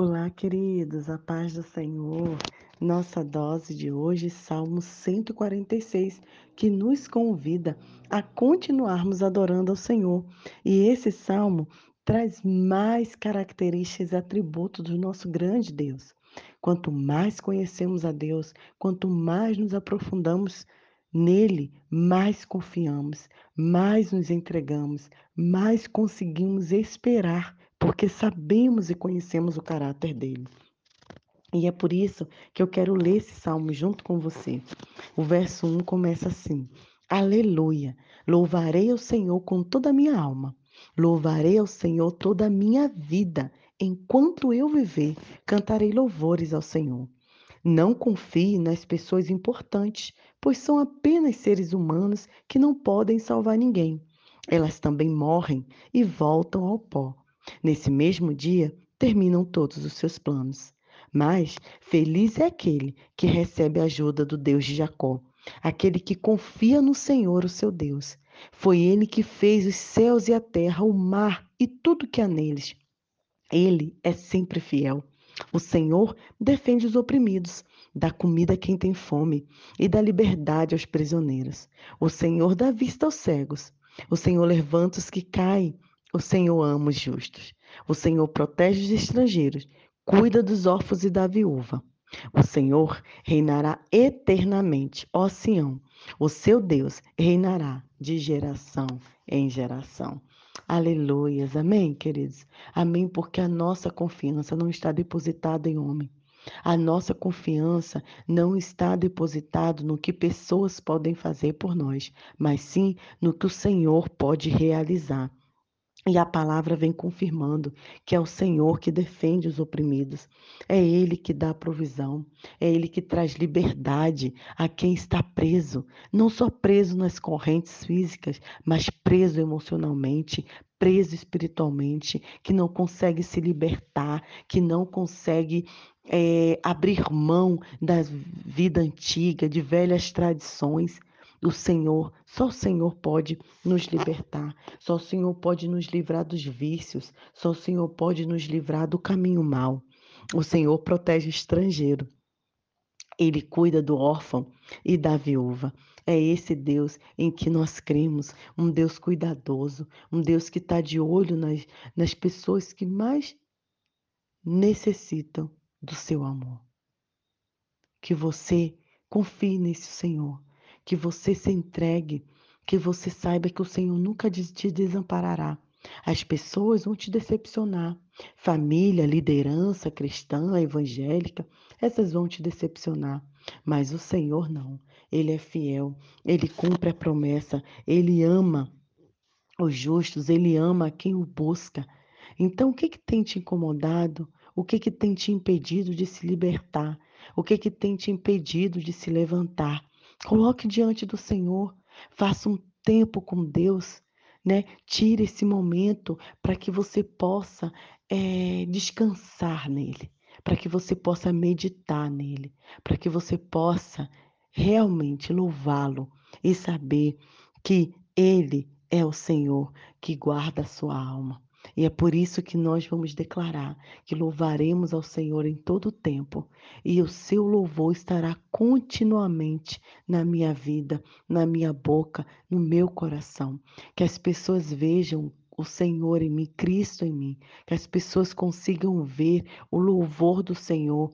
Olá, queridos, a paz do Senhor. Nossa dose de hoje, Salmo 146, que nos convida a continuarmos adorando ao Senhor. E esse salmo traz mais características e atributos do nosso grande Deus. Quanto mais conhecemos a Deus, quanto mais nos aprofundamos nele, mais confiamos, mais nos entregamos, mais conseguimos esperar porque sabemos e conhecemos o caráter dele. E é por isso que eu quero ler esse salmo junto com você. O verso 1 começa assim: Aleluia! Louvarei ao Senhor com toda a minha alma. Louvarei ao Senhor toda a minha vida. Enquanto eu viver, cantarei louvores ao Senhor. Não confie nas pessoas importantes, pois são apenas seres humanos que não podem salvar ninguém. Elas também morrem e voltam ao pó. Nesse mesmo dia, terminam todos os seus planos. Mas feliz é aquele que recebe a ajuda do Deus de Jacó, aquele que confia no Senhor, o seu Deus. Foi ele que fez os céus e a terra, o mar e tudo que há neles. Ele é sempre fiel. O Senhor defende os oprimidos, dá comida a quem tem fome e dá liberdade aos prisioneiros. O Senhor dá vista aos cegos. O Senhor levanta os que caem o Senhor ama os justos. O Senhor protege os estrangeiros, cuida dos órfãos e da viúva. O Senhor reinará eternamente, ó Sião. O seu Deus reinará de geração em geração. Aleluias. Amém, queridos? Amém, porque a nossa confiança não está depositada em homem. A nossa confiança não está depositada no que pessoas podem fazer por nós, mas sim no que o Senhor pode realizar. E a palavra vem confirmando que é o Senhor que defende os oprimidos, é Ele que dá provisão, é Ele que traz liberdade a quem está preso, não só preso nas correntes físicas, mas preso emocionalmente, preso espiritualmente, que não consegue se libertar, que não consegue é, abrir mão da vida antiga, de velhas tradições. O Senhor, só o Senhor pode nos libertar, só o Senhor pode nos livrar dos vícios, só o Senhor pode nos livrar do caminho mau. O Senhor protege o estrangeiro. Ele cuida do órfão e da viúva. É esse Deus em que nós cremos, um Deus cuidadoso, um Deus que está de olho nas, nas pessoas que mais necessitam do seu amor. Que você confie nesse Senhor que você se entregue, que você saiba que o Senhor nunca te desamparará. As pessoas vão te decepcionar. Família, liderança cristã, evangélica, essas vão te decepcionar. Mas o Senhor não. Ele é fiel. Ele cumpre a promessa. Ele ama os justos. Ele ama quem o busca. Então, o que, que tem te incomodado? O que, que tem te impedido de se libertar? O que, que tem te impedido de se levantar? Coloque diante do Senhor, faça um tempo com Deus, né? Tire esse momento para que você possa é, descansar nele, para que você possa meditar nele, para que você possa realmente louvá-lo e saber que ele é o Senhor que guarda a sua alma. E é por isso que nós vamos declarar que louvaremos ao Senhor em todo o tempo, e o seu louvor estará continuamente na minha vida, na minha boca, no meu coração. Que as pessoas vejam o Senhor em mim, Cristo em mim, que as pessoas consigam ver o louvor do Senhor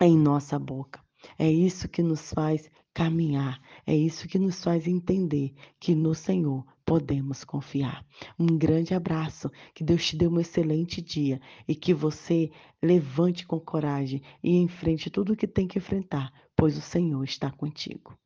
em nossa boca. É isso que nos faz caminhar, é isso que nos faz entender que no Senhor podemos confiar. Um grande abraço, que Deus te dê um excelente dia e que você levante com coragem e enfrente tudo o que tem que enfrentar, pois o Senhor está contigo.